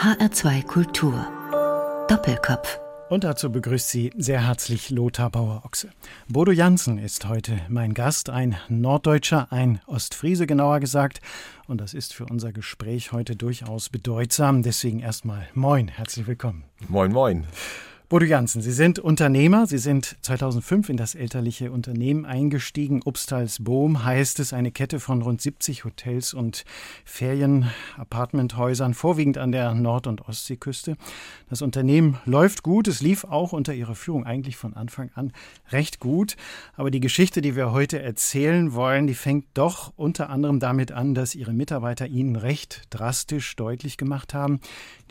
HR2 Kultur. Doppelkopf. Und dazu begrüßt sie sehr herzlich Lothar Bauer-Ochse. Bodo Jansen ist heute mein Gast, ein Norddeutscher, ein Ostfriese genauer gesagt. Und das ist für unser Gespräch heute durchaus bedeutsam. Deswegen erstmal Moin, herzlich willkommen. Moin, moin. Bodo Jansen, Sie sind Unternehmer. Sie sind 2005 in das elterliche Unternehmen eingestiegen. Upstals Bohm heißt es, eine Kette von rund 70 Hotels und Ferien-Apartmenthäusern, vorwiegend an der Nord- und Ostseeküste. Das Unternehmen läuft gut. Es lief auch unter Ihrer Führung eigentlich von Anfang an recht gut. Aber die Geschichte, die wir heute erzählen wollen, die fängt doch unter anderem damit an, dass Ihre Mitarbeiter Ihnen recht drastisch deutlich gemacht haben,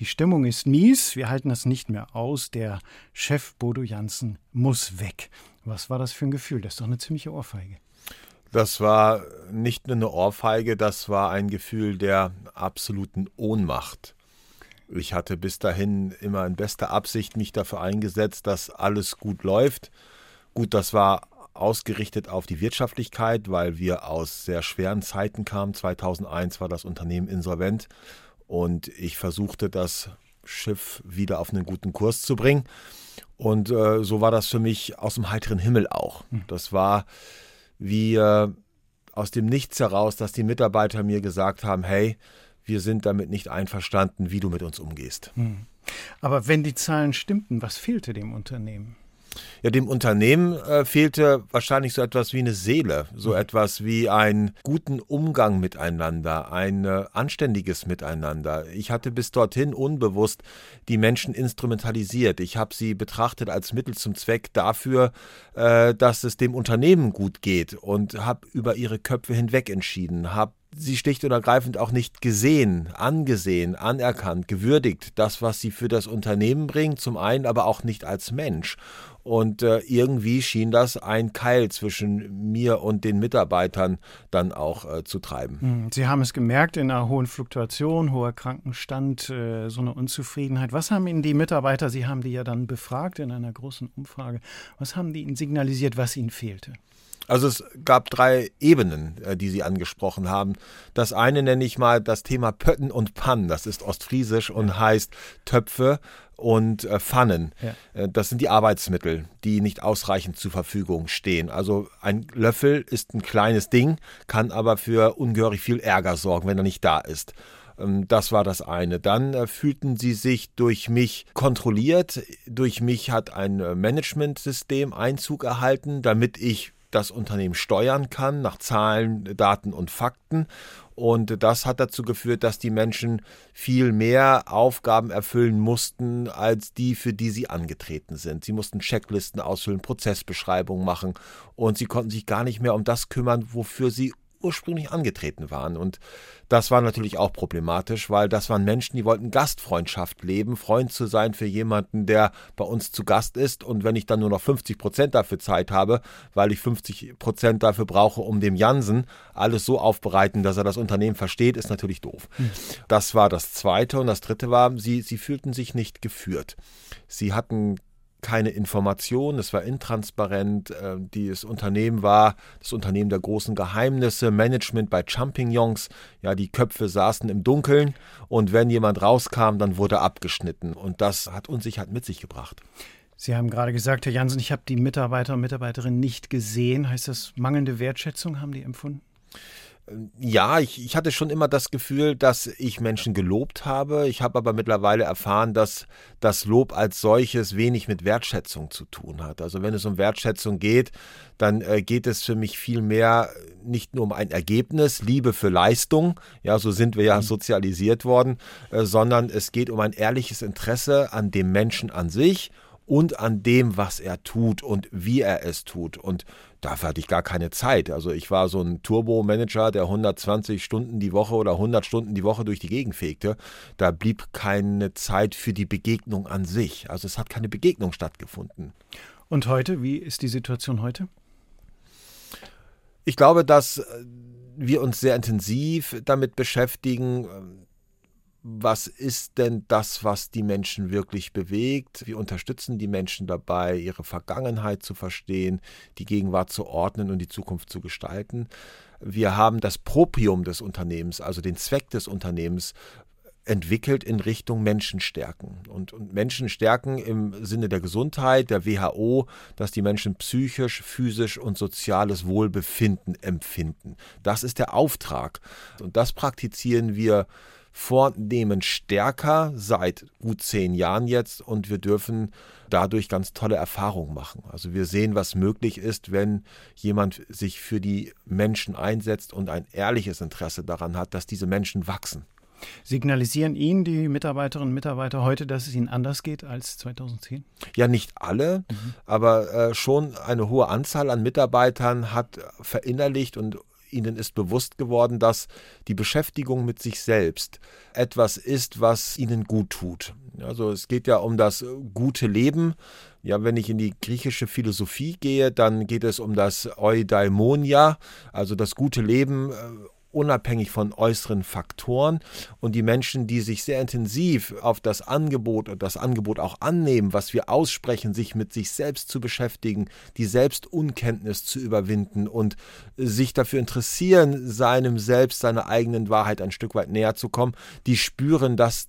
die Stimmung ist mies, wir halten das nicht mehr aus. Der Chef Bodo Jansen muss weg. Was war das für ein Gefühl? Das ist doch eine ziemliche Ohrfeige. Das war nicht nur eine Ohrfeige, das war ein Gefühl der absoluten Ohnmacht. Ich hatte bis dahin immer in bester Absicht mich dafür eingesetzt, dass alles gut läuft. Gut, das war ausgerichtet auf die Wirtschaftlichkeit, weil wir aus sehr schweren Zeiten kamen. 2001 war das Unternehmen insolvent und ich versuchte das Schiff wieder auf einen guten Kurs zu bringen. Und äh, so war das für mich aus dem heiteren Himmel auch. Hm. Das war wie äh, aus dem Nichts heraus, dass die Mitarbeiter mir gesagt haben, hey, wir sind damit nicht einverstanden, wie du mit uns umgehst. Hm. Aber wenn die Zahlen stimmten, was fehlte dem Unternehmen? Ja, dem Unternehmen äh, fehlte wahrscheinlich so etwas wie eine Seele, so mhm. etwas wie einen guten Umgang miteinander, ein äh, anständiges Miteinander. Ich hatte bis dorthin unbewusst die Menschen instrumentalisiert. Ich habe sie betrachtet als Mittel zum Zweck dafür, äh, dass es dem Unternehmen gut geht und habe über ihre Köpfe hinweg entschieden, habe sie schlicht und ergreifend auch nicht gesehen, angesehen, anerkannt, gewürdigt, das, was sie für das Unternehmen bringt, zum einen aber auch nicht als Mensch. Und äh, irgendwie schien das ein Keil zwischen mir und den Mitarbeitern dann auch äh, zu treiben. Hm, sie haben es gemerkt in einer hohen Fluktuation, hoher Krankenstand, äh, so eine Unzufriedenheit. Was haben Ihnen die Mitarbeiter, Sie haben die ja dann befragt in einer großen Umfrage, was haben die Ihnen signalisiert, was Ihnen fehlte? Also es gab drei Ebenen, äh, die Sie angesprochen haben. Das eine nenne ich mal das Thema Pötten und Pannen. Das ist ostfriesisch und heißt Töpfe und äh, Pfannen. Ja. Äh, das sind die Arbeitsmittel, die nicht ausreichend zur Verfügung stehen. Also ein Löffel ist ein kleines Ding, kann aber für ungehörig viel Ärger sorgen, wenn er nicht da ist. Ähm, das war das eine. Dann fühlten sie sich durch mich kontrolliert. Durch mich hat ein Managementsystem Einzug erhalten, damit ich das Unternehmen steuern kann nach Zahlen, Daten und Fakten. Und das hat dazu geführt, dass die Menschen viel mehr Aufgaben erfüllen mussten, als die, für die sie angetreten sind. Sie mussten Checklisten ausfüllen, Prozessbeschreibungen machen und sie konnten sich gar nicht mehr um das kümmern, wofür sie ursprünglich angetreten waren. Und das war natürlich auch problematisch, weil das waren Menschen, die wollten Gastfreundschaft leben, Freund zu sein für jemanden, der bei uns zu Gast ist. Und wenn ich dann nur noch 50 Prozent dafür Zeit habe, weil ich 50 Prozent dafür brauche, um dem Jansen alles so aufbereiten, dass er das Unternehmen versteht, ist natürlich doof. Mhm. Das war das Zweite. Und das Dritte war, sie, sie fühlten sich nicht geführt. Sie hatten keine Information, es war intransparent. Äh, das Unternehmen war das Unternehmen der großen Geheimnisse, Management bei Champignons. Ja, die Köpfe saßen im Dunkeln und wenn jemand rauskam, dann wurde abgeschnitten. Und das hat Unsicherheit mit sich gebracht. Sie haben gerade gesagt, Herr Jansen, ich habe die Mitarbeiter und Mitarbeiterinnen nicht gesehen. Heißt das mangelnde Wertschätzung haben die empfunden? Ja, ich, ich hatte schon immer das Gefühl, dass ich Menschen gelobt habe. Ich habe aber mittlerweile erfahren, dass das Lob als solches wenig mit Wertschätzung zu tun hat. Also wenn es um Wertschätzung geht, dann äh, geht es für mich viel mehr nicht nur um ein Ergebnis, Liebe für Leistung, ja, so sind wir ja mhm. sozialisiert worden, äh, sondern es geht um ein ehrliches Interesse an dem Menschen an sich und an dem, was er tut und wie er es tut. Und dafür hatte ich gar keine Zeit. Also ich war so ein Turbo-Manager, der 120 Stunden die Woche oder 100 Stunden die Woche durch die Gegend fegte. Da blieb keine Zeit für die Begegnung an sich. Also es hat keine Begegnung stattgefunden. Und heute, wie ist die Situation heute? Ich glaube, dass wir uns sehr intensiv damit beschäftigen, was ist denn das, was die Menschen wirklich bewegt? Wir unterstützen die Menschen dabei, ihre Vergangenheit zu verstehen, die Gegenwart zu ordnen und die Zukunft zu gestalten. Wir haben das Proprium des Unternehmens, also den Zweck des Unternehmens, entwickelt in Richtung Menschenstärken. Und, und Menschenstärken im Sinne der Gesundheit, der WHO, dass die Menschen psychisch, physisch und soziales Wohlbefinden empfinden. Das ist der Auftrag. Und das praktizieren wir vornehmend stärker seit gut zehn Jahren jetzt und wir dürfen dadurch ganz tolle Erfahrungen machen. Also wir sehen, was möglich ist, wenn jemand sich für die Menschen einsetzt und ein ehrliches Interesse daran hat, dass diese Menschen wachsen. Signalisieren Ihnen die Mitarbeiterinnen und Mitarbeiter heute, dass es ihnen anders geht als 2010? Ja, nicht alle, mhm. aber äh, schon eine hohe Anzahl an Mitarbeitern hat verinnerlicht und ihnen ist bewusst geworden, dass die Beschäftigung mit sich selbst etwas ist, was ihnen gut tut. Also es geht ja um das gute Leben. Ja, wenn ich in die griechische Philosophie gehe, dann geht es um das Eudaimonia, also das gute Leben äh, unabhängig von äußeren Faktoren. Und die Menschen, die sich sehr intensiv auf das Angebot und das Angebot auch annehmen, was wir aussprechen, sich mit sich selbst zu beschäftigen, die Selbstunkenntnis zu überwinden und sich dafür interessieren, seinem Selbst, seiner eigenen Wahrheit ein Stück weit näher zu kommen, die spüren, dass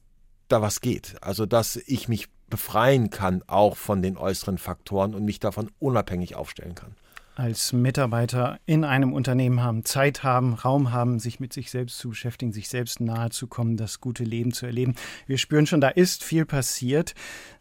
da was geht. Also, dass ich mich befreien kann, auch von den äußeren Faktoren und mich davon unabhängig aufstellen kann als Mitarbeiter in einem Unternehmen haben, Zeit haben, Raum haben, sich mit sich selbst zu beschäftigen, sich selbst nahe zu kommen, das gute Leben zu erleben. Wir spüren schon, da ist viel passiert.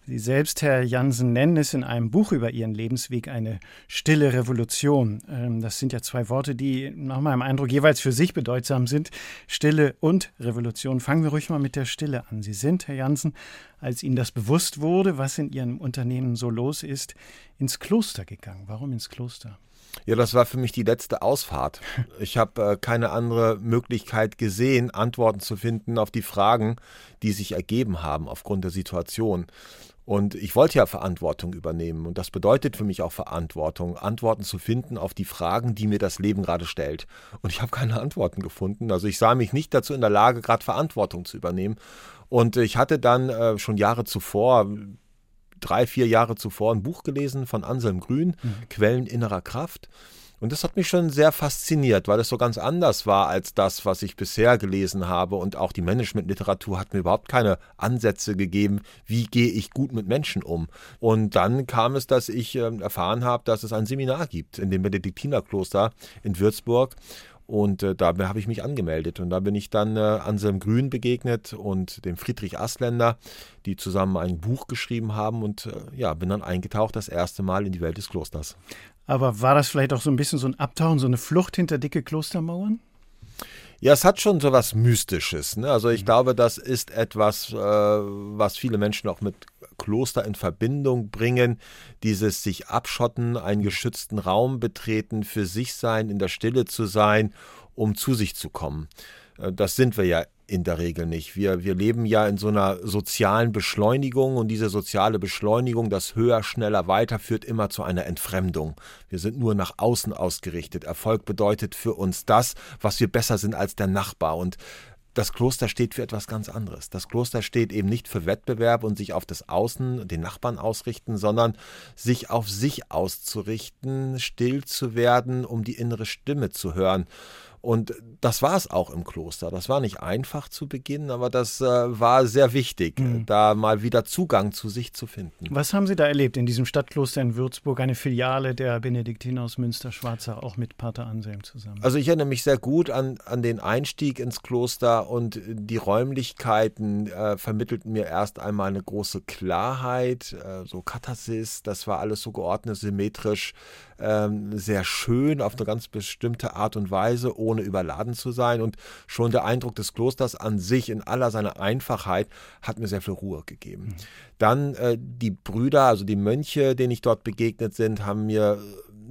Sie selbst, Herr Jansen, nennen es in einem Buch über Ihren Lebensweg eine stille Revolution. Ähm, das sind ja zwei Worte, die nach meinem Eindruck jeweils für sich bedeutsam sind. Stille und Revolution. Fangen wir ruhig mal mit der Stille an. Sie sind, Herr Jansen, als Ihnen das bewusst wurde, was in Ihrem Unternehmen so los ist, ins Kloster gegangen. Warum ins Kloster? Ja, das war für mich die letzte Ausfahrt. Ich habe äh, keine andere Möglichkeit gesehen, Antworten zu finden auf die Fragen, die sich ergeben haben aufgrund der Situation. Und ich wollte ja Verantwortung übernehmen. Und das bedeutet für mich auch Verantwortung, Antworten zu finden auf die Fragen, die mir das Leben gerade stellt. Und ich habe keine Antworten gefunden. Also ich sah mich nicht dazu in der Lage, gerade Verantwortung zu übernehmen. Und ich hatte dann äh, schon Jahre zuvor, drei, vier Jahre zuvor, ein Buch gelesen von Anselm Grün, mhm. Quellen innerer Kraft. Und das hat mich schon sehr fasziniert, weil es so ganz anders war als das, was ich bisher gelesen habe. Und auch die Managementliteratur hat mir überhaupt keine Ansätze gegeben, wie gehe ich gut mit Menschen um. Und dann kam es, dass ich äh, erfahren habe, dass es ein Seminar gibt in dem Benediktinerkloster in Würzburg. Und äh, da habe ich mich angemeldet. Und da bin ich dann äh, Anselm Grün begegnet und dem Friedrich Asländer, die zusammen ein Buch geschrieben haben. Und äh, ja, bin dann eingetaucht das erste Mal in die Welt des Klosters. Aber war das vielleicht auch so ein bisschen so ein Abtauchen, so eine Flucht hinter dicke Klostermauern? Ja, es hat schon so was Mystisches. Ne? Also ich mhm. glaube, das ist etwas, äh, was viele Menschen auch mit Kloster in Verbindung bringen. Dieses sich abschotten, einen geschützten Raum betreten, für sich sein, in der Stille zu sein, um zu sich zu kommen. Äh, das sind wir ja in der Regel nicht. Wir, wir leben ja in so einer sozialen Beschleunigung und diese soziale Beschleunigung, das höher, schneller, weiter, führt immer zu einer Entfremdung. Wir sind nur nach außen ausgerichtet. Erfolg bedeutet für uns das, was wir besser sind als der Nachbar. Und das Kloster steht für etwas ganz anderes. Das Kloster steht eben nicht für Wettbewerb und sich auf das Außen, den Nachbarn ausrichten, sondern sich auf sich auszurichten, still zu werden, um die innere Stimme zu hören. Und das war es auch im Kloster. Das war nicht einfach zu beginnen, aber das äh, war sehr wichtig, mhm. da mal wieder Zugang zu sich zu finden. Was haben Sie da erlebt in diesem Stadtkloster in Würzburg, eine Filiale der Benediktiner aus Münster-Schwarzach, auch mit Pater Anselm zusammen? Also ich erinnere mich sehr gut an, an den Einstieg ins Kloster und die Räumlichkeiten äh, vermittelten mir erst einmal eine große Klarheit, äh, so Katharsis, das war alles so geordnet, symmetrisch, ähm, sehr schön auf eine ganz bestimmte Art und Weise, ohne überladen zu sein. Und schon der Eindruck des Klosters an sich in aller seiner Einfachheit hat mir sehr viel Ruhe gegeben. Mhm. Dann äh, die Brüder, also die Mönche, denen ich dort begegnet sind, haben mir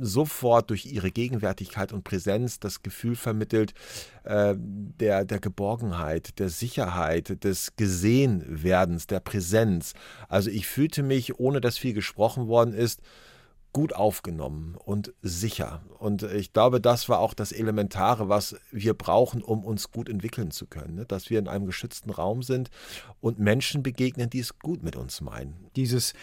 sofort durch ihre Gegenwärtigkeit und Präsenz das Gefühl vermittelt äh, der, der Geborgenheit, der Sicherheit, des Gesehenwerdens, der Präsenz. Also ich fühlte mich, ohne dass viel gesprochen worden ist, gut aufgenommen und sicher. Und ich glaube, das war auch das Elementare, was wir brauchen, um uns gut entwickeln zu können. Ne? Dass wir in einem geschützten Raum sind und Menschen begegnen, die es gut mit uns meinen. Dieses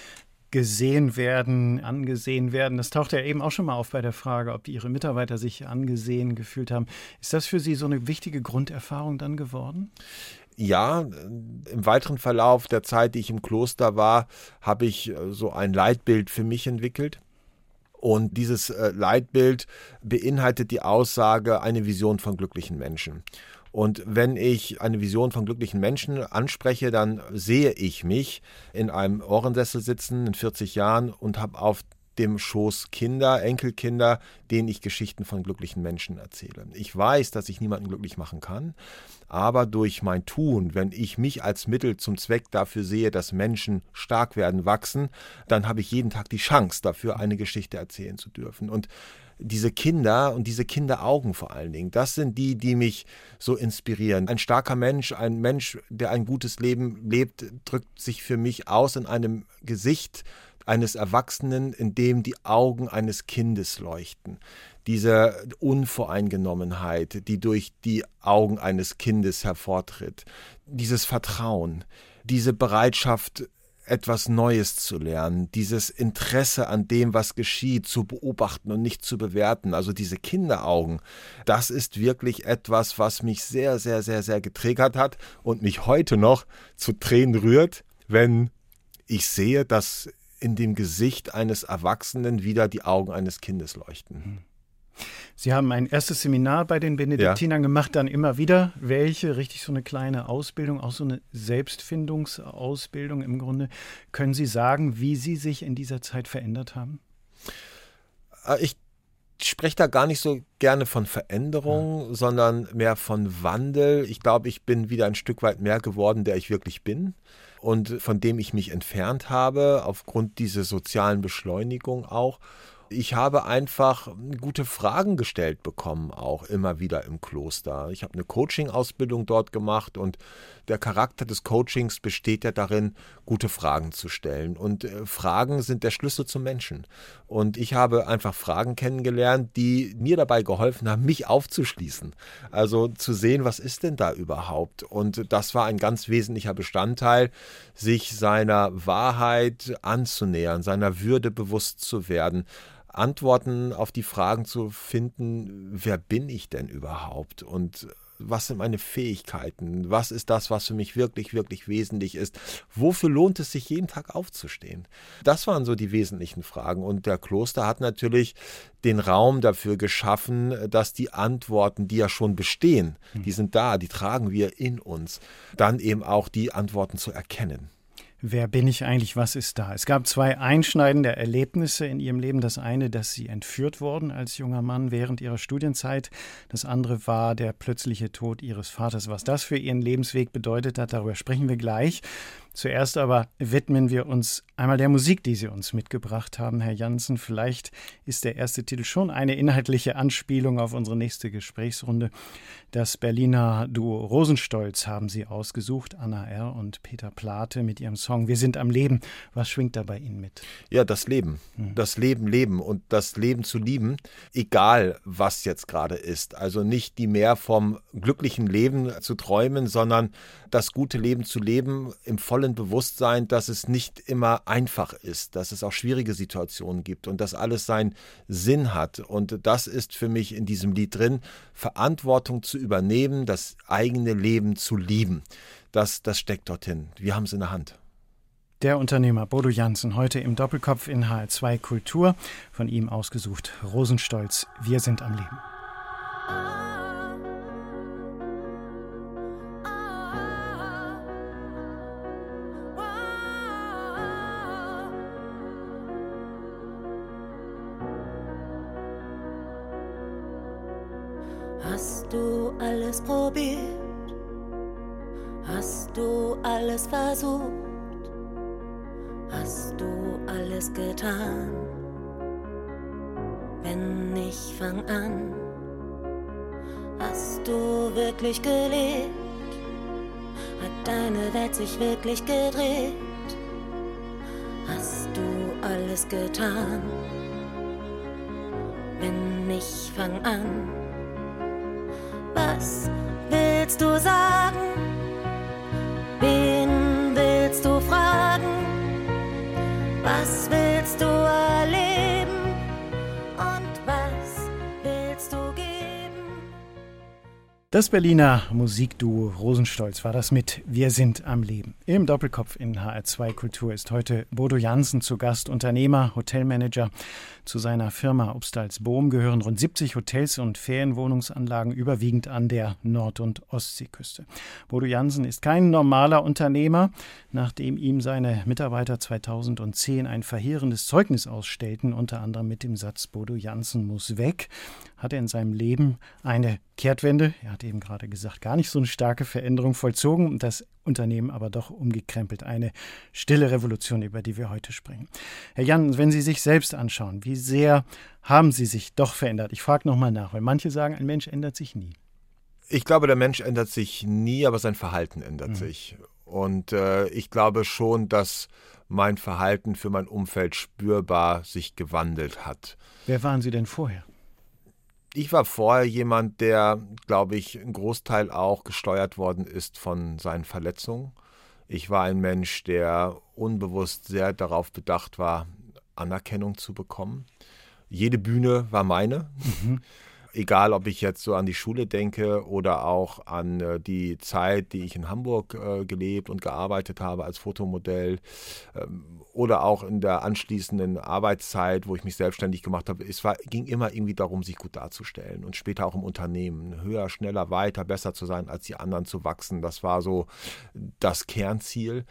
gesehen werden, angesehen werden. Das taucht ja eben auch schon mal auf bei der Frage, ob Ihre Mitarbeiter sich angesehen gefühlt haben. Ist das für Sie so eine wichtige Grunderfahrung dann geworden? ja, im weiteren Verlauf der Zeit, die ich im Kloster war, habe ich so ein Leitbild für mich entwickelt. Und dieses äh, Leitbild beinhaltet die Aussage, eine Vision von glücklichen Menschen. Und wenn ich eine Vision von glücklichen Menschen anspreche, dann sehe ich mich in einem Ohrensessel sitzen in 40 Jahren und habe auf dem Schoß Kinder, Enkelkinder, denen ich Geschichten von glücklichen Menschen erzähle. Ich weiß, dass ich niemanden glücklich machen kann, aber durch mein Tun, wenn ich mich als Mittel zum Zweck dafür sehe, dass Menschen stark werden, wachsen, dann habe ich jeden Tag die Chance dafür, eine Geschichte erzählen zu dürfen. Und diese Kinder und diese Kinderaugen vor allen Dingen, das sind die, die mich so inspirieren. Ein starker Mensch, ein Mensch, der ein gutes Leben lebt, drückt sich für mich aus in einem Gesicht, eines Erwachsenen, in dem die Augen eines Kindes leuchten. Diese Unvoreingenommenheit, die durch die Augen eines Kindes hervortritt. Dieses Vertrauen, diese Bereitschaft, etwas Neues zu lernen, dieses Interesse an dem, was geschieht, zu beobachten und nicht zu bewerten, also diese Kinderaugen, das ist wirklich etwas, was mich sehr, sehr, sehr, sehr getriggert hat und mich heute noch zu Tränen rührt, wenn ich sehe, dass in dem Gesicht eines Erwachsenen wieder die Augen eines Kindes leuchten. Hm. Sie haben ein erstes Seminar bei den Benediktinern ja. gemacht, dann immer wieder welche, richtig so eine kleine Ausbildung, auch so eine Selbstfindungsausbildung im Grunde. Können Sie sagen, wie Sie sich in dieser Zeit verändert haben? Äh, ich spreche da gar nicht so gerne von Veränderung, ja. sondern mehr von Wandel. Ich glaube, ich bin wieder ein Stück weit mehr geworden, der ich wirklich bin und von dem ich mich entfernt habe, aufgrund dieser sozialen Beschleunigung auch. Ich habe einfach gute Fragen gestellt bekommen, auch immer wieder im Kloster. Ich habe eine Coaching-Ausbildung dort gemacht und der Charakter des Coachings besteht ja darin, gute Fragen zu stellen. Und äh, Fragen sind der Schlüssel zum Menschen. Und ich habe einfach Fragen kennengelernt, die mir dabei geholfen haben, mich aufzuschließen. Also zu sehen, was ist denn da überhaupt? Und das war ein ganz wesentlicher Bestandteil, sich seiner Wahrheit anzunähern, seiner Würde bewusst zu werden Antworten auf die Fragen zu finden, wer bin ich denn überhaupt und was sind meine Fähigkeiten, was ist das, was für mich wirklich, wirklich wesentlich ist, wofür lohnt es sich jeden Tag aufzustehen. Das waren so die wesentlichen Fragen und der Kloster hat natürlich den Raum dafür geschaffen, dass die Antworten, die ja schon bestehen, die sind da, die tragen wir in uns, dann eben auch die Antworten zu erkennen. Wer bin ich eigentlich? Was ist da? Es gab zwei einschneidende Erlebnisse in ihrem Leben. Das eine, dass sie entführt wurden als junger Mann während ihrer Studienzeit. Das andere war der plötzliche Tod ihres Vaters. Was das für ihren Lebensweg bedeutet hat, darüber sprechen wir gleich. Zuerst aber widmen wir uns einmal der Musik, die Sie uns mitgebracht haben, Herr Janssen. Vielleicht ist der erste Titel schon eine inhaltliche Anspielung auf unsere nächste Gesprächsrunde. Das Berliner Duo Rosenstolz haben Sie ausgesucht, Anna R. und Peter Plate mit ihrem Song Wir sind am Leben. Was schwingt da bei Ihnen mit? Ja, das Leben. Hm. Das Leben leben und das Leben zu lieben, egal was jetzt gerade ist. Also nicht die mehr vom glücklichen Leben zu träumen, sondern das gute Leben zu leben im vollen vollen Bewusstsein, dass es nicht immer einfach ist, dass es auch schwierige Situationen gibt und dass alles seinen Sinn hat. Und das ist für mich in diesem Lied drin, Verantwortung zu übernehmen, das eigene Leben zu lieben. Das, das steckt dorthin. Wir haben es in der Hand. Der Unternehmer Bodo Janssen heute im Doppelkopf in HR2 Kultur. Von ihm ausgesucht Rosenstolz. Wir sind am Leben. Alles probiert? Hast du alles versucht? Hast du alles getan? Wenn nicht, fang an. Hast du wirklich gelebt? Hat deine Welt sich wirklich gedreht? Hast du alles getan? Wenn nicht, fang an. Was willst du sagen? Wen Das Berliner Musikduo Rosenstolz war das mit Wir sind am Leben. Im Doppelkopf in HR2 Kultur ist heute Bodo Jansen zu Gast, Unternehmer, Hotelmanager. Zu seiner Firma Obstals Bohm gehören rund 70 Hotels und Ferienwohnungsanlagen, überwiegend an der Nord- und Ostseeküste. Bodo Jansen ist kein normaler Unternehmer. Nachdem ihm seine Mitarbeiter 2010 ein verheerendes Zeugnis ausstellten, unter anderem mit dem Satz Bodo Jansen muss weg, hat er in seinem Leben eine Kehrtwende, er hat eben gerade gesagt, gar nicht so eine starke Veränderung vollzogen und das Unternehmen aber doch umgekrempelt. Eine stille Revolution, über die wir heute sprechen. Herr Jan, wenn Sie sich selbst anschauen, wie sehr haben Sie sich doch verändert? Ich frage nochmal nach, weil manche sagen, ein Mensch ändert sich nie. Ich glaube, der Mensch ändert sich nie, aber sein Verhalten ändert mhm. sich. Und äh, ich glaube schon, dass mein Verhalten für mein Umfeld spürbar sich gewandelt hat. Wer waren Sie denn vorher? Ich war vorher jemand, der, glaube ich, ein Großteil auch gesteuert worden ist von seinen Verletzungen. Ich war ein Mensch, der unbewusst sehr darauf bedacht war, Anerkennung zu bekommen. Jede Bühne war meine. Mhm egal ob ich jetzt so an die Schule denke oder auch an äh, die Zeit, die ich in Hamburg äh, gelebt und gearbeitet habe als Fotomodell ähm, oder auch in der anschließenden Arbeitszeit, wo ich mich selbstständig gemacht habe, es war, ging immer irgendwie darum, sich gut darzustellen und später auch im Unternehmen höher, schneller, weiter, besser zu sein als die anderen zu wachsen. Das war so das Kernziel.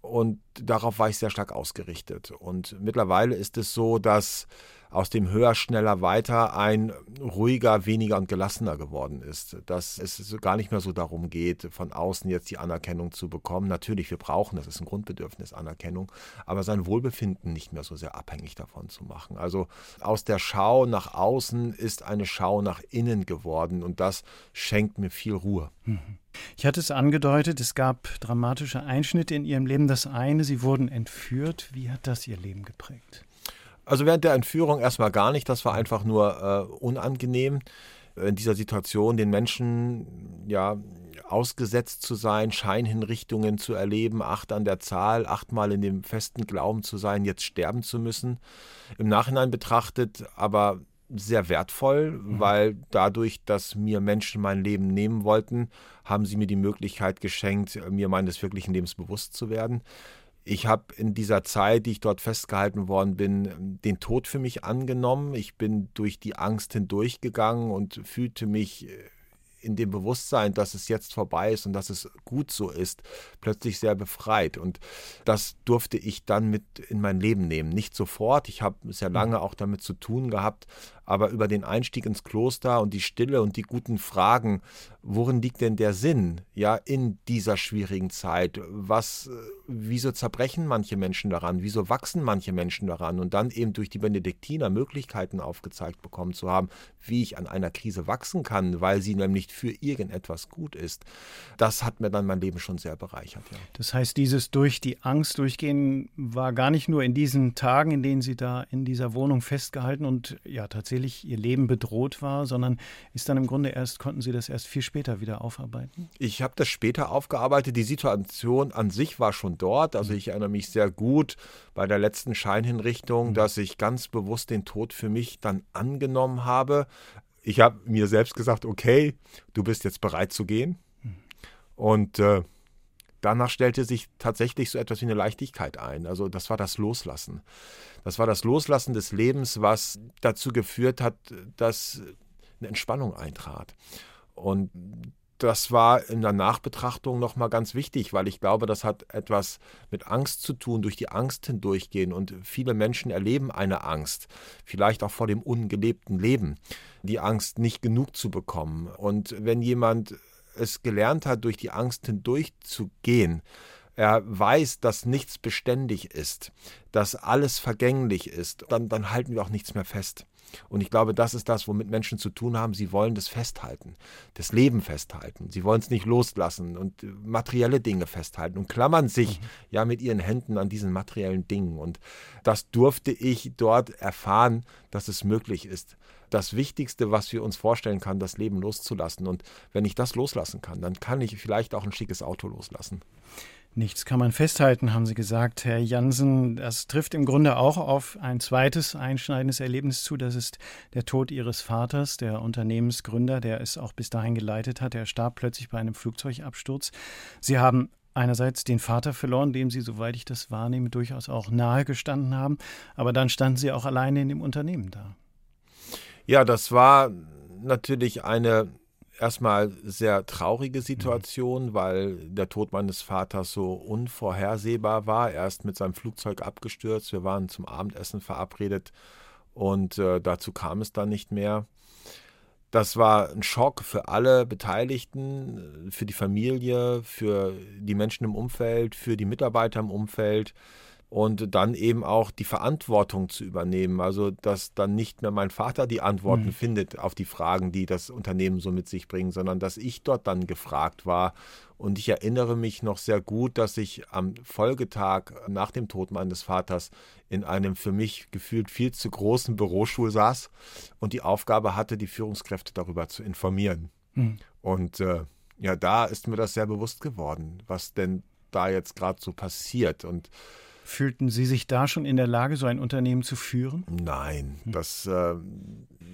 Und darauf war ich sehr stark ausgerichtet. Und mittlerweile ist es so, dass aus dem höher, schneller, weiter ein ruhiger, weniger und gelassener geworden ist. Dass es gar nicht mehr so darum geht, von außen jetzt die Anerkennung zu bekommen. Natürlich, wir brauchen, das ist ein Grundbedürfnis, Anerkennung, aber sein Wohlbefinden nicht mehr so sehr abhängig davon zu machen. Also aus der Schau nach außen ist eine Schau nach innen geworden und das schenkt mir viel Ruhe. Mhm. Ich hatte es angedeutet, es gab dramatische Einschnitte in Ihrem Leben. Das eine, Sie wurden entführt. Wie hat das Ihr Leben geprägt? Also während der Entführung erstmal gar nicht, das war einfach nur äh, unangenehm in dieser Situation den Menschen ja ausgesetzt zu sein, Scheinhinrichtungen zu erleben, acht an der Zahl, achtmal in dem festen Glauben zu sein, jetzt sterben zu müssen. Im Nachhinein betrachtet aber sehr wertvoll, mhm. weil dadurch, dass mir Menschen mein Leben nehmen wollten, haben sie mir die Möglichkeit geschenkt, mir meines wirklichen Lebens bewusst zu werden. Ich habe in dieser Zeit, die ich dort festgehalten worden bin, den Tod für mich angenommen. Ich bin durch die Angst hindurchgegangen und fühlte mich äh, in dem Bewusstsein, dass es jetzt vorbei ist und dass es gut so ist, plötzlich sehr befreit. Und das durfte ich dann mit in mein Leben nehmen. Nicht sofort, ich habe sehr lange auch damit zu tun gehabt, aber über den Einstieg ins Kloster und die Stille und die guten Fragen, worin liegt denn der Sinn, ja, in dieser schwierigen Zeit? Was, wieso zerbrechen manche Menschen daran? Wieso wachsen manche Menschen daran? Und dann eben durch die Benediktiner Möglichkeiten aufgezeigt bekommen zu haben, wie ich an einer Krise wachsen kann, weil sie nämlich für irgendetwas gut ist. Das hat mir dann mein Leben schon sehr bereichert. Ja. Das heißt, dieses durch die Angst durchgehen war gar nicht nur in diesen Tagen, in denen Sie da in dieser Wohnung festgehalten und ja tatsächlich tatsächlich ihr Leben bedroht war, sondern ist dann im Grunde erst, konnten Sie das erst viel später wieder aufarbeiten? Ich habe das später aufgearbeitet. Die Situation an sich war schon dort. Also ich erinnere mich sehr gut bei der letzten Scheinhinrichtung, mhm. dass ich ganz bewusst den Tod für mich dann angenommen habe. Ich habe mir selbst gesagt, okay, du bist jetzt bereit zu gehen. Mhm. Und äh, danach stellte sich tatsächlich so etwas wie eine Leichtigkeit ein. Also das war das Loslassen. Das war das Loslassen des Lebens, was dazu geführt hat, dass eine Entspannung eintrat. Und das war in der Nachbetrachtung nochmal ganz wichtig, weil ich glaube, das hat etwas mit Angst zu tun, durch die Angst hindurchgehen. Und viele Menschen erleben eine Angst, vielleicht auch vor dem ungelebten Leben, die Angst, nicht genug zu bekommen. Und wenn jemand es gelernt hat, durch die Angst hindurchzugehen, er weiß, dass nichts beständig ist, dass alles vergänglich ist, dann, dann halten wir auch nichts mehr fest. Und ich glaube, das ist das, womit Menschen zu tun haben. Sie wollen das festhalten, das Leben festhalten. Sie wollen es nicht loslassen und materielle Dinge festhalten und klammern sich mhm. ja mit ihren Händen an diesen materiellen Dingen. Und das durfte ich dort erfahren, dass es möglich ist. Das Wichtigste, was wir uns vorstellen kann, das Leben loszulassen. Und wenn ich das loslassen kann, dann kann ich vielleicht auch ein schickes Auto loslassen. Nichts kann man festhalten, haben Sie gesagt, Herr Jansen. Das trifft im Grunde auch auf ein zweites einschneidendes Erlebnis zu. Das ist der Tod Ihres Vaters, der Unternehmensgründer, der es auch bis dahin geleitet hat. Er starb plötzlich bei einem Flugzeugabsturz. Sie haben einerseits den Vater verloren, dem Sie, soweit ich das wahrnehme, durchaus auch nahe gestanden haben. Aber dann standen Sie auch alleine in dem Unternehmen da. Ja, das war natürlich eine erstmal sehr traurige Situation, mhm. weil der Tod meines Vaters so unvorhersehbar war. Er ist mit seinem Flugzeug abgestürzt. Wir waren zum Abendessen verabredet und äh, dazu kam es dann nicht mehr. Das war ein Schock für alle Beteiligten, für die Familie, für die Menschen im Umfeld, für die Mitarbeiter im Umfeld und dann eben auch die Verantwortung zu übernehmen. Also, dass dann nicht mehr mein Vater die Antworten mhm. findet auf die Fragen, die das Unternehmen so mit sich bringen, sondern dass ich dort dann gefragt war. Und ich erinnere mich noch sehr gut, dass ich am Folgetag nach dem Tod meines Vaters in einem für mich gefühlt viel zu großen Bürostuhl saß und die Aufgabe hatte, die Führungskräfte darüber zu informieren. Mhm. Und äh, ja, da ist mir das sehr bewusst geworden, was denn da jetzt gerade so passiert. Und Fühlten Sie sich da schon in der Lage, so ein Unternehmen zu führen? Nein, das, äh,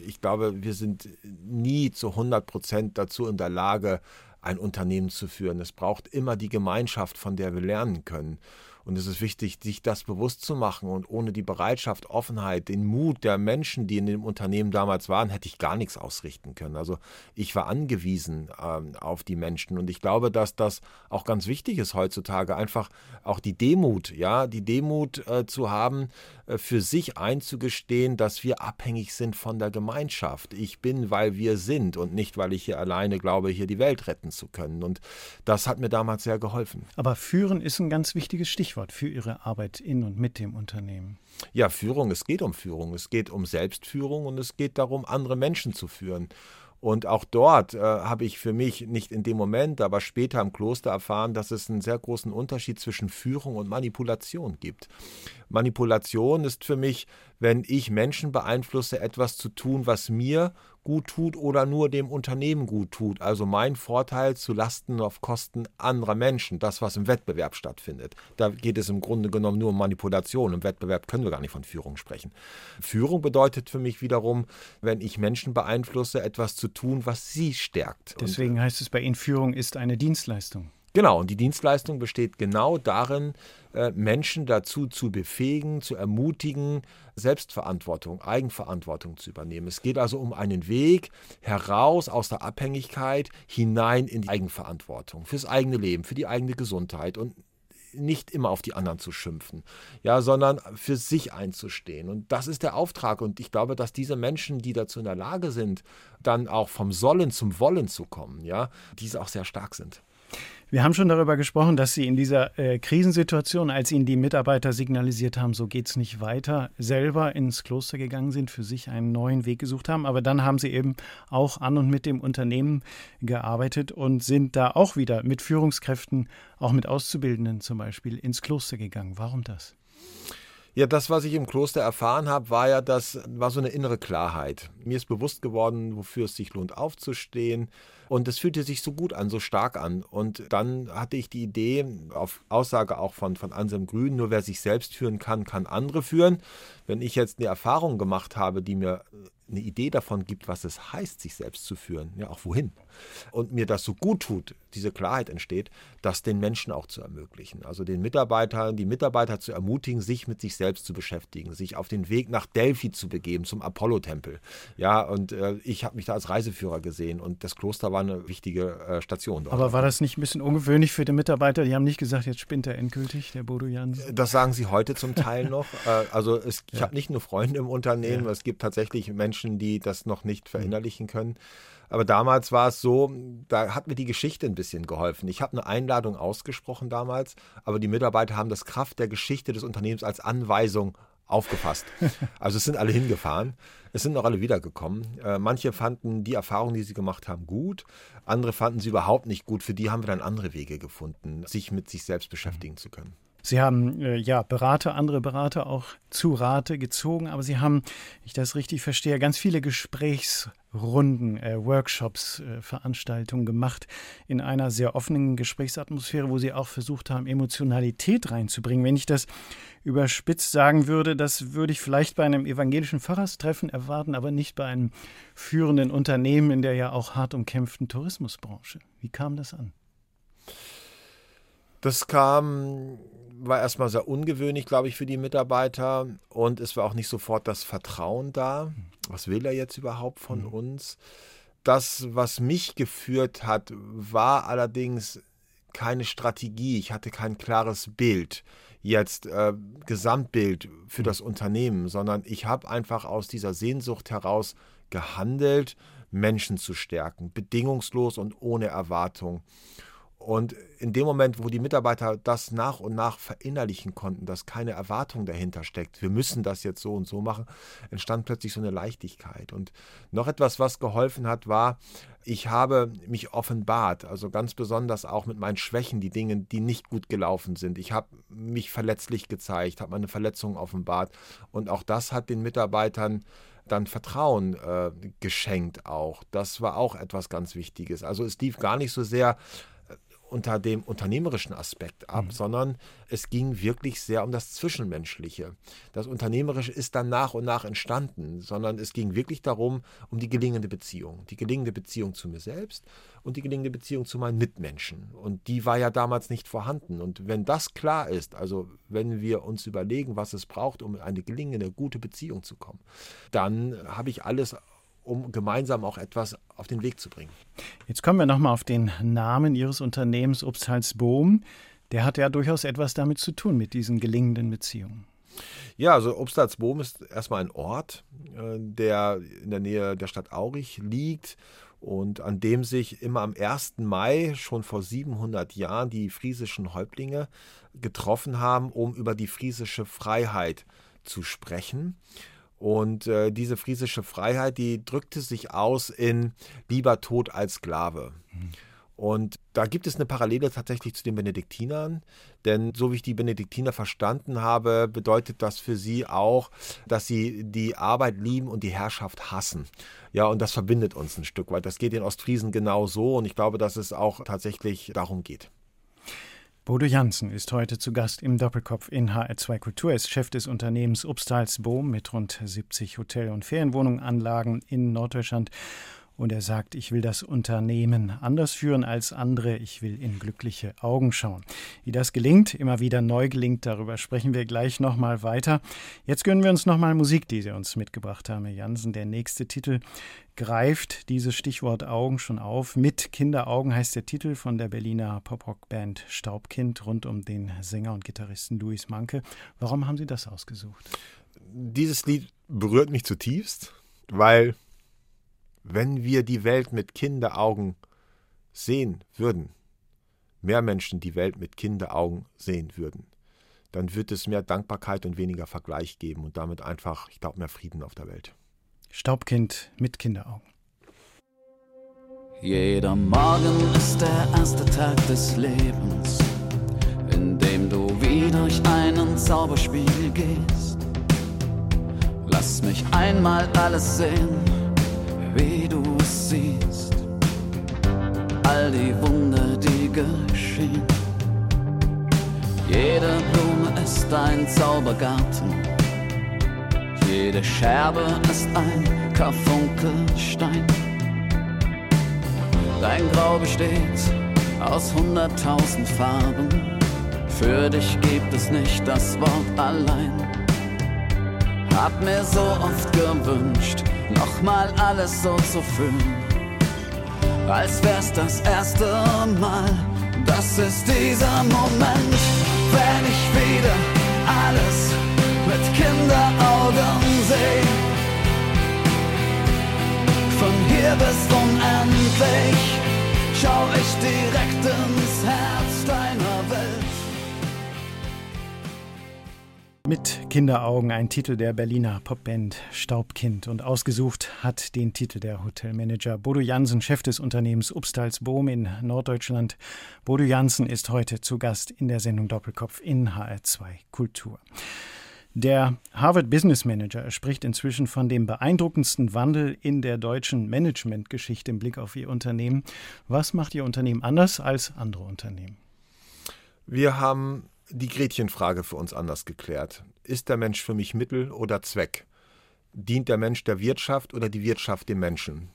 ich glaube, wir sind nie zu 100 Prozent dazu in der Lage, ein Unternehmen zu führen. Es braucht immer die Gemeinschaft, von der wir lernen können. Und es ist wichtig, sich das bewusst zu machen. Und ohne die Bereitschaft, Offenheit, den Mut der Menschen, die in dem Unternehmen damals waren, hätte ich gar nichts ausrichten können. Also ich war angewiesen ähm, auf die Menschen. Und ich glaube, dass das auch ganz wichtig ist heutzutage, einfach auch die Demut, ja, die Demut äh, zu haben, äh, für sich einzugestehen, dass wir abhängig sind von der Gemeinschaft. Ich bin, weil wir sind und nicht, weil ich hier alleine glaube, hier die Welt retten zu können. Und das hat mir damals sehr geholfen. Aber führen ist ein ganz wichtiges Stichwort. Stichwort für Ihre Arbeit in und mit dem Unternehmen? Ja, Führung, es geht um Führung, es geht um Selbstführung und es geht darum, andere Menschen zu führen. Und auch dort äh, habe ich für mich nicht in dem Moment, aber später im Kloster erfahren, dass es einen sehr großen Unterschied zwischen Führung und Manipulation gibt. Manipulation ist für mich, wenn ich Menschen beeinflusse, etwas zu tun, was mir gut tut oder nur dem Unternehmen gut tut. Also mein Vorteil zu Lasten auf Kosten anderer Menschen, das, was im Wettbewerb stattfindet. Da geht es im Grunde genommen nur um Manipulation. Im Wettbewerb können wir gar nicht von Führung sprechen. Führung bedeutet für mich wiederum, wenn ich Menschen beeinflusse, etwas zu tun, was sie stärkt. Deswegen heißt es bei Ihnen, Führung ist eine Dienstleistung. Genau, und die Dienstleistung besteht genau darin, äh, Menschen dazu zu befähigen, zu ermutigen, Selbstverantwortung, Eigenverantwortung zu übernehmen. Es geht also um einen Weg heraus aus der Abhängigkeit hinein in die Eigenverantwortung, fürs eigene Leben, für die eigene Gesundheit und nicht immer auf die anderen zu schimpfen, ja, sondern für sich einzustehen. Und das ist der Auftrag. Und ich glaube, dass diese Menschen, die dazu in der Lage sind, dann auch vom Sollen zum Wollen zu kommen, ja, diese auch sehr stark sind. Wir haben schon darüber gesprochen, dass Sie in dieser äh, Krisensituation, als Ihnen die Mitarbeiter signalisiert haben, so geht es nicht weiter, selber ins Kloster gegangen sind, für sich einen neuen Weg gesucht haben. Aber dann haben Sie eben auch an und mit dem Unternehmen gearbeitet und sind da auch wieder mit Führungskräften, auch mit Auszubildenden zum Beispiel, ins Kloster gegangen. Warum das? Ja, das, was ich im Kloster erfahren habe, war ja, das war so eine innere Klarheit. Mir ist bewusst geworden, wofür es sich lohnt, aufzustehen. Und es fühlte sich so gut an, so stark an. Und dann hatte ich die Idee, auf Aussage auch von, von Anselm Grün, nur wer sich selbst führen kann, kann andere führen. Wenn ich jetzt eine Erfahrung gemacht habe, die mir eine Idee davon gibt, was es heißt, sich selbst zu führen, ja auch wohin, und mir das so gut tut, diese Klarheit entsteht, das den Menschen auch zu ermöglichen. Also den Mitarbeitern, die Mitarbeiter zu ermutigen, sich mit sich selbst zu beschäftigen, sich auf den Weg nach Delphi zu begeben, zum Apollo-Tempel. Ja, und äh, ich habe mich da als Reiseführer gesehen und das Kloster war eine wichtige äh, Station dort. Aber war das nicht ein bisschen ungewöhnlich für die Mitarbeiter? Die haben nicht gesagt, jetzt spinnt er endgültig, der Bodo Jansen? Das sagen sie heute zum Teil noch. äh, also es, ich ja. habe nicht nur Freunde im Unternehmen, ja. es gibt tatsächlich Menschen, die das noch nicht verinnerlichen können. Aber damals war es so, da hat mir die Geschichte ein bisschen geholfen. Ich habe eine Einladung ausgesprochen damals, aber die Mitarbeiter haben das Kraft der Geschichte des Unternehmens als Anweisung aufgefasst. Also es sind alle hingefahren, es sind auch alle wiedergekommen. Äh, manche fanden die Erfahrung, die sie gemacht haben, gut, andere fanden sie überhaupt nicht gut. Für die haben wir dann andere Wege gefunden, sich mit sich selbst beschäftigen zu können. Sie haben äh, ja Berater, andere Berater auch zu Rate gezogen, aber Sie haben, ich das richtig verstehe, ganz viele Gesprächsrunden, äh, Workshops, äh, Veranstaltungen gemacht in einer sehr offenen Gesprächsatmosphäre, wo Sie auch versucht haben, Emotionalität reinzubringen. Wenn ich das überspitzt sagen würde, das würde ich vielleicht bei einem evangelischen Pfarrerstreffen erwarten, aber nicht bei einem führenden Unternehmen in der ja auch hart umkämpften Tourismusbranche. Wie kam das an? Das kam, war erstmal sehr ungewöhnlich, glaube ich, für die Mitarbeiter. Und es war auch nicht sofort das Vertrauen da. Was will er jetzt überhaupt von mhm. uns? Das, was mich geführt hat, war allerdings keine Strategie. Ich hatte kein klares Bild, jetzt äh, Gesamtbild für das Unternehmen, sondern ich habe einfach aus dieser Sehnsucht heraus gehandelt, Menschen zu stärken, bedingungslos und ohne Erwartung. Und in dem Moment, wo die Mitarbeiter das nach und nach verinnerlichen konnten, dass keine Erwartung dahinter steckt, wir müssen das jetzt so und so machen, entstand plötzlich so eine Leichtigkeit. Und noch etwas, was geholfen hat, war, ich habe mich offenbart, also ganz besonders auch mit meinen Schwächen, die Dinge, die nicht gut gelaufen sind. Ich habe mich verletzlich gezeigt, habe meine Verletzungen offenbart. Und auch das hat den Mitarbeitern dann Vertrauen äh, geschenkt auch. Das war auch etwas ganz Wichtiges. Also es lief gar nicht so sehr unter dem unternehmerischen Aspekt ab, mhm. sondern es ging wirklich sehr um das Zwischenmenschliche. Das Unternehmerische ist dann nach und nach entstanden, sondern es ging wirklich darum, um die gelingende Beziehung. Die gelingende Beziehung zu mir selbst und die gelingende Beziehung zu meinen Mitmenschen. Und die war ja damals nicht vorhanden. Und wenn das klar ist, also wenn wir uns überlegen, was es braucht, um eine gelingende, gute Beziehung zu kommen, dann habe ich alles um gemeinsam auch etwas auf den Weg zu bringen. Jetzt kommen wir nochmal auf den Namen Ihres Unternehmens Obstalsboom. Der hat ja durchaus etwas damit zu tun, mit diesen gelingenden Beziehungen. Ja, also Obstalsboom ist erstmal ein Ort, äh, der in der Nähe der Stadt Aurich liegt und an dem sich immer am 1. Mai schon vor 700 Jahren die friesischen Häuptlinge getroffen haben, um über die friesische Freiheit zu sprechen. Und äh, diese friesische Freiheit, die drückte sich aus in lieber Tod als Sklave. Mhm. Und da gibt es eine Parallele tatsächlich zu den Benediktinern, denn so wie ich die Benediktiner verstanden habe, bedeutet das für sie auch, dass sie die Arbeit lieben und die Herrschaft hassen. Ja, und das verbindet uns ein Stück weit. Das geht in Ostfriesen genau so und ich glaube, dass es auch tatsächlich darum geht. Bodo Janssen ist heute zu Gast im Doppelkopf in HR2 Kultur. Er ist Chef des Unternehmens Obstalsboom mit rund 70 Hotel- und Ferienwohnunganlagen in Norddeutschland und er sagt, ich will das Unternehmen anders führen als andere, ich will in glückliche Augen schauen. Wie das gelingt, immer wieder neu gelingt, darüber sprechen wir gleich nochmal weiter. Jetzt gönnen wir uns nochmal Musik, die Sie uns mitgebracht haben, Herr Jansen. Der nächste Titel greift dieses Stichwort Augen schon auf. Mit Kinderaugen heißt der Titel von der Berliner Pop-Rock-Band Staubkind rund um den Sänger und Gitarristen Louis Manke. Warum haben Sie das ausgesucht? Dieses Lied berührt mich zutiefst, weil wenn wir die Welt mit Kinderaugen sehen würden, mehr Menschen die Welt mit Kinderaugen sehen würden, dann wird es mehr Dankbarkeit und weniger Vergleich geben und damit einfach, ich glaube, mehr Frieden auf der Welt. Staubkind mit Kinderaugen. Jeder Morgen ist der erste Tag des Lebens, in dem du wie durch einen Zauberspiegel gehst. Lass mich einmal alles sehen wie du es siehst. All die Wunder, die geschehen. Jede Blume ist ein Zaubergarten. Jede Scherbe ist ein Karfunkelstein. Dein Grau besteht aus hunderttausend Farben. Für dich gibt es nicht das Wort allein. Hab mir so oft gewünscht, nochmal alles so zu fühlen, als wär's das erste Mal. Das ist dieser Moment, wenn ich wieder alles mit Kinderaugen sehe. Von hier bis unendlich schau ich direkt ins Herz deiner Welt. Mit Kinderaugen ein Titel der Berliner Popband Staubkind und ausgesucht hat den Titel der Hotelmanager Bodo Jansen, Chef des Unternehmens Upstalsboom in Norddeutschland. Bodo Jansen ist heute zu Gast in der Sendung Doppelkopf in HR2 Kultur. Der Harvard Business Manager spricht inzwischen von dem beeindruckendsten Wandel in der deutschen Managementgeschichte im Blick auf Ihr Unternehmen. Was macht Ihr Unternehmen anders als andere Unternehmen? Wir haben die Gretchenfrage für uns anders geklärt. Ist der Mensch für mich Mittel oder Zweck? Dient der Mensch der Wirtschaft oder die Wirtschaft dem Menschen?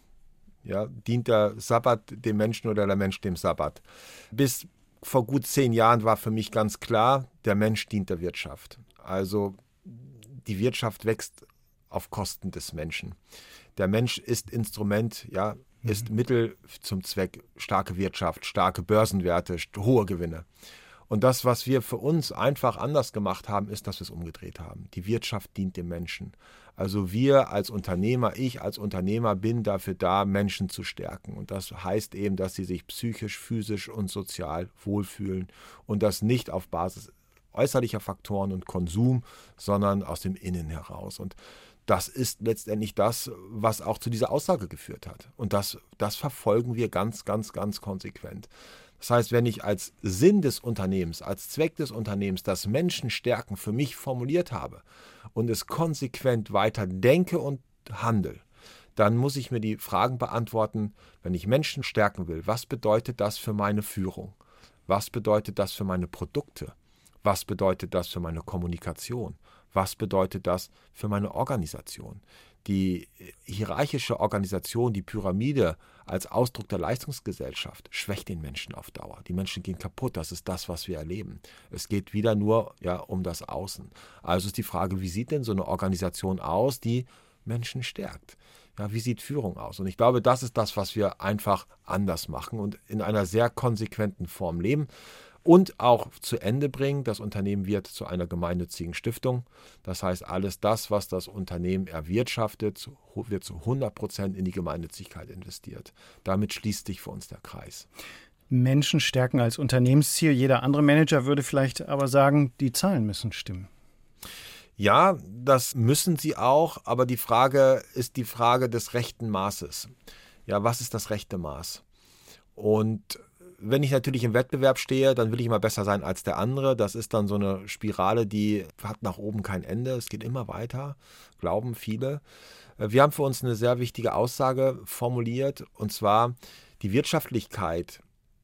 Ja, dient der Sabbat dem Menschen oder der Mensch dem Sabbat? Bis vor gut zehn Jahren war für mich ganz klar, der Mensch dient der Wirtschaft. Also die Wirtschaft wächst auf Kosten des Menschen. Der Mensch ist Instrument, ja, ist mhm. Mittel zum Zweck starke Wirtschaft, starke Börsenwerte, hohe Gewinne. Und das, was wir für uns einfach anders gemacht haben, ist, dass wir es umgedreht haben. Die Wirtschaft dient dem Menschen. Also wir als Unternehmer, ich als Unternehmer bin dafür da, Menschen zu stärken. Und das heißt eben, dass sie sich psychisch, physisch und sozial wohlfühlen und das nicht auf Basis äußerlicher Faktoren und Konsum, sondern aus dem Innen heraus. Und das ist letztendlich das, was auch zu dieser Aussage geführt hat. Und das, das verfolgen wir ganz, ganz, ganz konsequent. Das heißt, wenn ich als Sinn des Unternehmens, als Zweck des Unternehmens das Menschenstärken für mich formuliert habe und es konsequent weiter denke und handle, dann muss ich mir die Fragen beantworten, wenn ich Menschen stärken will, was bedeutet das für meine Führung? Was bedeutet das für meine Produkte? Was bedeutet das für meine Kommunikation? Was bedeutet das für meine Organisation? Die hierarchische Organisation, die Pyramide als Ausdruck der Leistungsgesellschaft schwächt den Menschen auf Dauer. Die Menschen gehen kaputt, das ist das, was wir erleben. Es geht wieder nur ja, um das Außen. Also ist die Frage, wie sieht denn so eine Organisation aus, die Menschen stärkt? Ja, wie sieht Führung aus? Und ich glaube, das ist das, was wir einfach anders machen und in einer sehr konsequenten Form leben und auch zu Ende bringen. Das Unternehmen wird zu einer gemeinnützigen Stiftung. Das heißt, alles das, was das Unternehmen erwirtschaftet, wird zu 100 Prozent in die Gemeinnützigkeit investiert. Damit schließt sich für uns der Kreis. Menschen stärken als Unternehmensziel. Jeder andere Manager würde vielleicht aber sagen, die Zahlen müssen stimmen. Ja, das müssen sie auch, aber die Frage ist die Frage des rechten Maßes. Ja, was ist das rechte Maß? Und wenn ich natürlich im Wettbewerb stehe, dann will ich immer besser sein als der andere. Das ist dann so eine Spirale, die hat nach oben kein Ende. Es geht immer weiter, glauben viele. Äh, wir haben für uns eine sehr wichtige Aussage formuliert, und zwar, die Wirtschaftlichkeit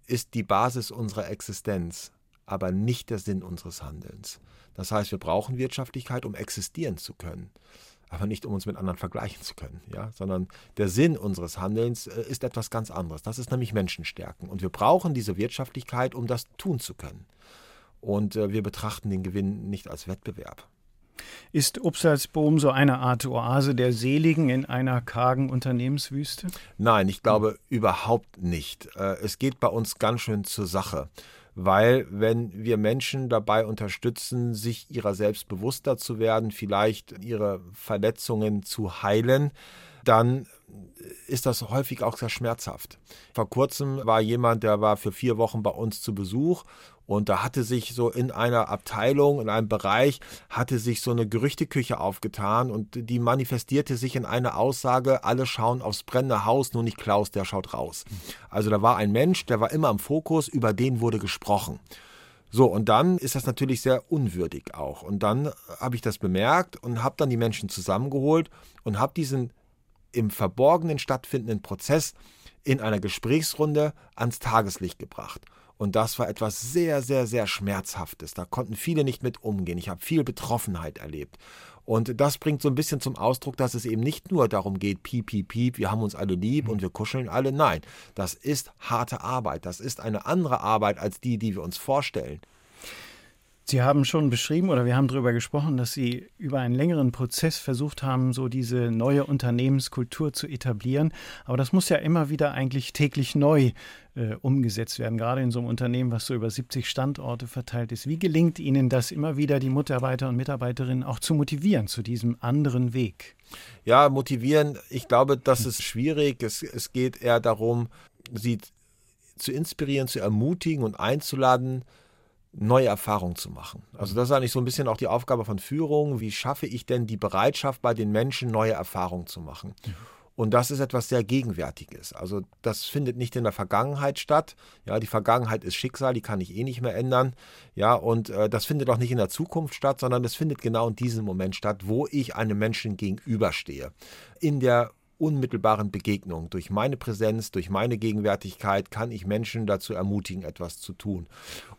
ist die Basis unserer Existenz, aber nicht der Sinn unseres Handelns. Das heißt, wir brauchen Wirtschaftlichkeit, um existieren zu können aber nicht um uns mit anderen vergleichen zu können, ja, sondern der Sinn unseres Handelns äh, ist etwas ganz anderes. Das ist nämlich Menschenstärken und wir brauchen diese Wirtschaftlichkeit, um das tun zu können. Und äh, wir betrachten den Gewinn nicht als Wettbewerb. Ist Upsalsboom so eine Art Oase der Seligen in einer kargen Unternehmenswüste? Nein, ich glaube überhaupt nicht. Äh, es geht bei uns ganz schön zur Sache weil wenn wir Menschen dabei unterstützen, sich ihrer selbst bewusster zu werden, vielleicht ihre Verletzungen zu heilen, dann ist das häufig auch sehr schmerzhaft. Vor kurzem war jemand, der war für vier Wochen bei uns zu Besuch und da hatte sich so in einer Abteilung, in einem Bereich, hatte sich so eine Gerüchteküche aufgetan und die manifestierte sich in einer Aussage, alle schauen aufs brennende Haus, nur nicht Klaus, der schaut raus. Also da war ein Mensch, der war immer im Fokus, über den wurde gesprochen. So, und dann ist das natürlich sehr unwürdig auch. Und dann habe ich das bemerkt und habe dann die Menschen zusammengeholt und habe diesen im Verborgenen stattfindenden Prozess in einer Gesprächsrunde ans Tageslicht gebracht. Und das war etwas sehr, sehr, sehr Schmerzhaftes. Da konnten viele nicht mit umgehen. Ich habe viel Betroffenheit erlebt. Und das bringt so ein bisschen zum Ausdruck, dass es eben nicht nur darum geht, piep, piep, piep, wir haben uns alle lieb und wir kuscheln alle. Nein, das ist harte Arbeit. Das ist eine andere Arbeit als die, die wir uns vorstellen. Sie haben schon beschrieben oder wir haben darüber gesprochen, dass Sie über einen längeren Prozess versucht haben, so diese neue Unternehmenskultur zu etablieren. Aber das muss ja immer wieder eigentlich täglich neu äh, umgesetzt werden, gerade in so einem Unternehmen, was so über 70 Standorte verteilt ist. Wie gelingt Ihnen das immer wieder, die Mitarbeiter und Mitarbeiterinnen auch zu motivieren zu diesem anderen Weg? Ja, motivieren, ich glaube, das ist schwierig. Es, es geht eher darum, sie zu inspirieren, zu ermutigen und einzuladen, neue Erfahrungen zu machen. Also das ist eigentlich so ein bisschen auch die Aufgabe von Führung. Wie schaffe ich denn die Bereitschaft bei den Menschen, neue Erfahrungen zu machen? Und das ist etwas sehr Gegenwärtiges. Also das findet nicht in der Vergangenheit statt. Ja, die Vergangenheit ist Schicksal, die kann ich eh nicht mehr ändern. Ja, und äh, das findet auch nicht in der Zukunft statt, sondern es findet genau in diesem Moment statt, wo ich einem Menschen gegenüberstehe. In der unmittelbaren Begegnung. Durch meine Präsenz, durch meine Gegenwärtigkeit kann ich Menschen dazu ermutigen, etwas zu tun.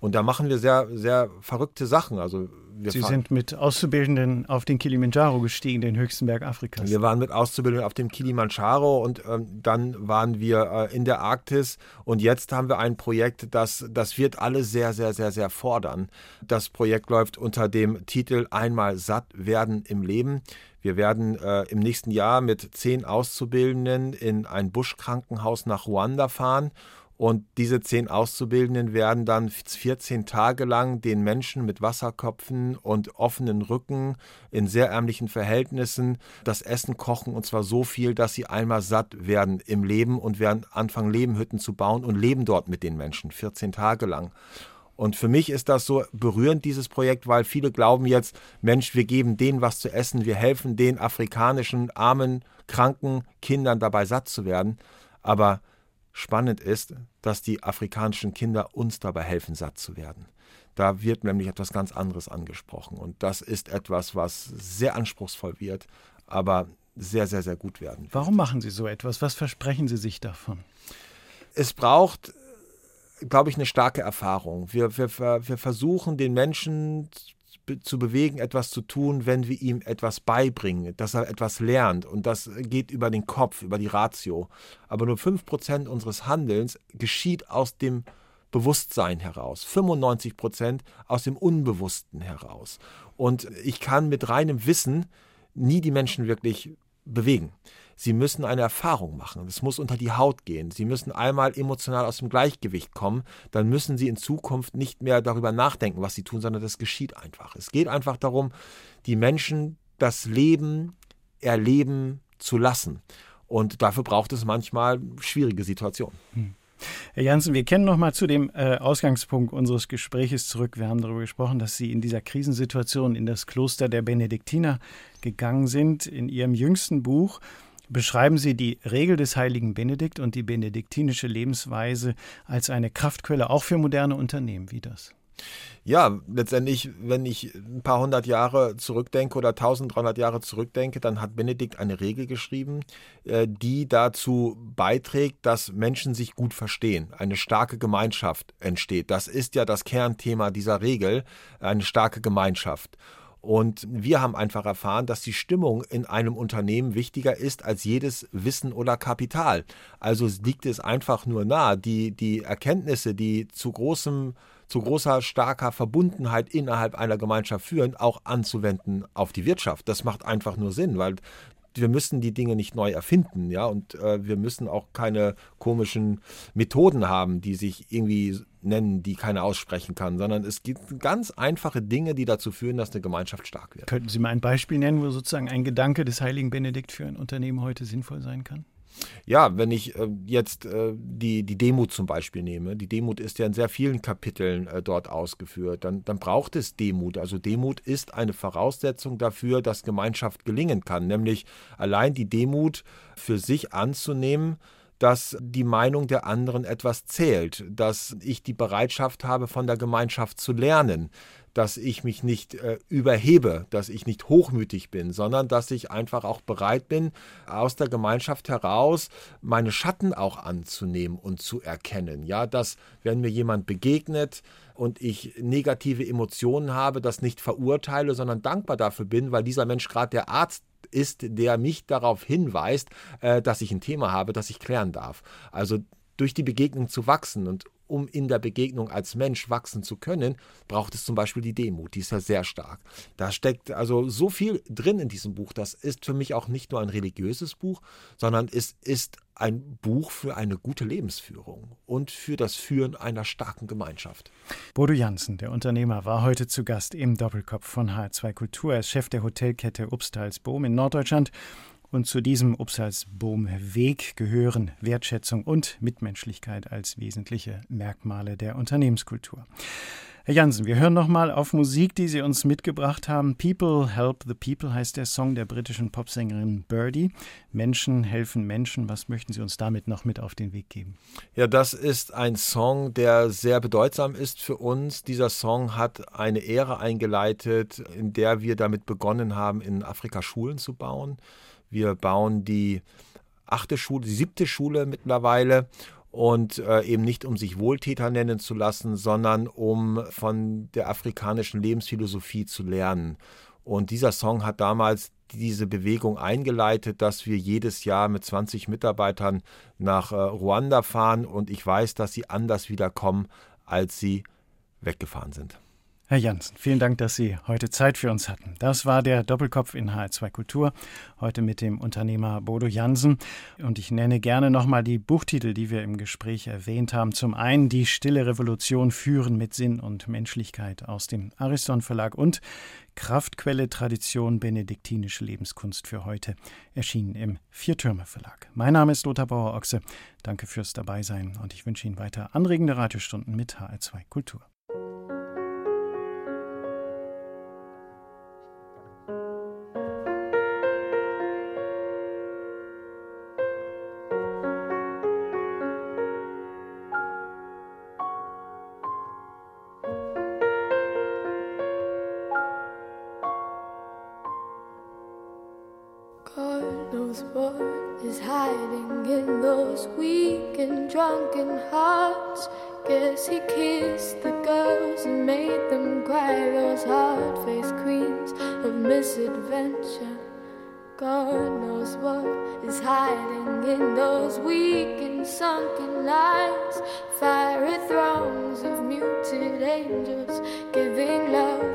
Und da machen wir sehr, sehr verrückte Sachen. Also Sie sind mit Auszubildenden auf den Kilimanjaro gestiegen, den höchsten Berg Afrikas. Wir waren mit Auszubildenden auf dem Kilimanjaro und ähm, dann waren wir äh, in der Arktis und jetzt haben wir ein Projekt, das, das wird alle sehr, sehr, sehr, sehr fordern. Das Projekt läuft unter dem Titel Einmal satt werden im Leben. Wir werden äh, im nächsten Jahr mit zehn Auszubildenden in ein Buschkrankenhaus nach Ruanda fahren. Und diese zehn Auszubildenden werden dann 14 Tage lang den Menschen mit Wasserköpfen und offenen Rücken in sehr ärmlichen Verhältnissen das Essen kochen und zwar so viel, dass sie einmal satt werden im Leben und werden anfangen, Lebenhütten zu bauen und leben dort mit den Menschen 14 Tage lang. Und für mich ist das so berührend, dieses Projekt, weil viele glauben jetzt, Mensch, wir geben denen was zu essen, wir helfen den afrikanischen, armen, kranken Kindern dabei satt zu werden. Aber spannend ist, dass die afrikanischen Kinder uns dabei helfen, satt zu werden. Da wird nämlich etwas ganz anderes angesprochen. Und das ist etwas, was sehr anspruchsvoll wird, aber sehr, sehr, sehr gut werden. Wird. Warum machen Sie so etwas? Was versprechen Sie sich davon? Es braucht glaube ich, eine starke Erfahrung. Wir, wir, wir versuchen den Menschen zu bewegen, etwas zu tun, wenn wir ihm etwas beibringen, dass er etwas lernt. Und das geht über den Kopf, über die Ratio. Aber nur 5% unseres Handelns geschieht aus dem Bewusstsein heraus, 95% aus dem Unbewussten heraus. Und ich kann mit reinem Wissen nie die Menschen wirklich bewegen. Sie müssen eine Erfahrung machen. Es muss unter die Haut gehen. Sie müssen einmal emotional aus dem Gleichgewicht kommen. Dann müssen Sie in Zukunft nicht mehr darüber nachdenken, was Sie tun, sondern das geschieht einfach. Es geht einfach darum, die Menschen das Leben erleben zu lassen. Und dafür braucht es manchmal schwierige Situationen. Hm. Herr Janssen, wir kennen noch mal zu dem äh, Ausgangspunkt unseres Gespräches zurück. Wir haben darüber gesprochen, dass Sie in dieser Krisensituation in das Kloster der Benediktiner gegangen sind. In Ihrem jüngsten Buch beschreiben Sie die Regel des heiligen Benedikt und die benediktinische Lebensweise als eine Kraftquelle auch für moderne Unternehmen. Wie das? Ja, letztendlich, wenn ich ein paar hundert Jahre zurückdenke oder 1300 Jahre zurückdenke, dann hat Benedikt eine Regel geschrieben, äh, die dazu beiträgt, dass Menschen sich gut verstehen, eine starke Gemeinschaft entsteht. Das ist ja das Kernthema dieser Regel, eine starke Gemeinschaft. Und wir haben einfach erfahren, dass die Stimmung in einem Unternehmen wichtiger ist als jedes Wissen oder Kapital. Also liegt es einfach nur nahe, die, die Erkenntnisse, die zu großem zu großer, starker Verbundenheit innerhalb einer Gemeinschaft führen, auch anzuwenden auf die Wirtschaft. Das macht einfach nur Sinn, weil wir müssen die Dinge nicht neu erfinden, ja, und äh, wir müssen auch keine komischen Methoden haben, die sich irgendwie nennen, die keiner aussprechen kann, sondern es gibt ganz einfache Dinge, die dazu führen, dass eine Gemeinschaft stark wird. Könnten Sie mal ein Beispiel nennen, wo sozusagen ein Gedanke des heiligen Benedikt für ein Unternehmen heute sinnvoll sein kann? Ja, wenn ich äh, jetzt äh, die, die Demut zum Beispiel nehme, die Demut ist ja in sehr vielen Kapiteln äh, dort ausgeführt, dann, dann braucht es Demut. Also Demut ist eine Voraussetzung dafür, dass Gemeinschaft gelingen kann, nämlich allein die Demut für sich anzunehmen, dass die Meinung der anderen etwas zählt, dass ich die Bereitschaft habe, von der Gemeinschaft zu lernen, dass ich mich nicht äh, überhebe, dass ich nicht hochmütig bin, sondern dass ich einfach auch bereit bin, aus der Gemeinschaft heraus meine Schatten auch anzunehmen und zu erkennen. Ja, dass wenn mir jemand begegnet und ich negative Emotionen habe, das nicht verurteile, sondern dankbar dafür bin, weil dieser Mensch gerade der Arzt ist, der mich darauf hinweist, äh, dass ich ein Thema habe, das ich klären darf. Also durch die Begegnung zu wachsen und um in der Begegnung als Mensch wachsen zu können, braucht es zum Beispiel die Demut. Die ist ja sehr stark. Da steckt also so viel drin in diesem Buch. Das ist für mich auch nicht nur ein religiöses Buch, sondern es ist ein Buch für eine gute Lebensführung und für das Führen einer starken Gemeinschaft. Bodo Jansen, der Unternehmer, war heute zu Gast im Doppelkopf von H2 Kultur. Er ist Chef der Hotelkette Obstalsboom in Norddeutschland und zu diesem Upsalsboom-Weg gehören Wertschätzung und Mitmenschlichkeit als wesentliche Merkmale der Unternehmenskultur. Herr Jansen, wir hören nochmal auf Musik, die Sie uns mitgebracht haben. People Help the People heißt der Song der britischen Popsängerin Birdie. Menschen helfen Menschen. Was möchten Sie uns damit noch mit auf den Weg geben? Ja, das ist ein Song, der sehr bedeutsam ist für uns. Dieser Song hat eine Ära eingeleitet, in der wir damit begonnen haben, in Afrika Schulen zu bauen. Wir bauen die achte Schule, die siebte Schule mittlerweile und äh, eben nicht um sich Wohltäter nennen zu lassen, sondern um von der afrikanischen Lebensphilosophie zu lernen. Und dieser Song hat damals diese Bewegung eingeleitet, dass wir jedes Jahr mit 20 Mitarbeitern nach äh, Ruanda fahren und ich weiß, dass sie anders wiederkommen, als sie weggefahren sind. Herr Janssen, vielen Dank, dass Sie heute Zeit für uns hatten. Das war der Doppelkopf in HR2 Kultur, heute mit dem Unternehmer Bodo Jansen. Und ich nenne gerne nochmal die Buchtitel, die wir im Gespräch erwähnt haben. Zum einen Die Stille Revolution führen mit Sinn und Menschlichkeit aus dem Ariston Verlag und Kraftquelle Tradition benediktinische Lebenskunst für heute, erschienen im Viertürme Verlag. Mein Name ist Lothar Bauer-Ochse. Danke fürs Dabeisein und ich wünsche Ihnen weiter anregende Radiostunden mit HR2 Kultur. Broken hearts. Guess he kissed the girls and made them cry, those hard faced queens of misadventure. God knows what is hiding in those weak and sunken lines. Fiery throngs of muted angels giving love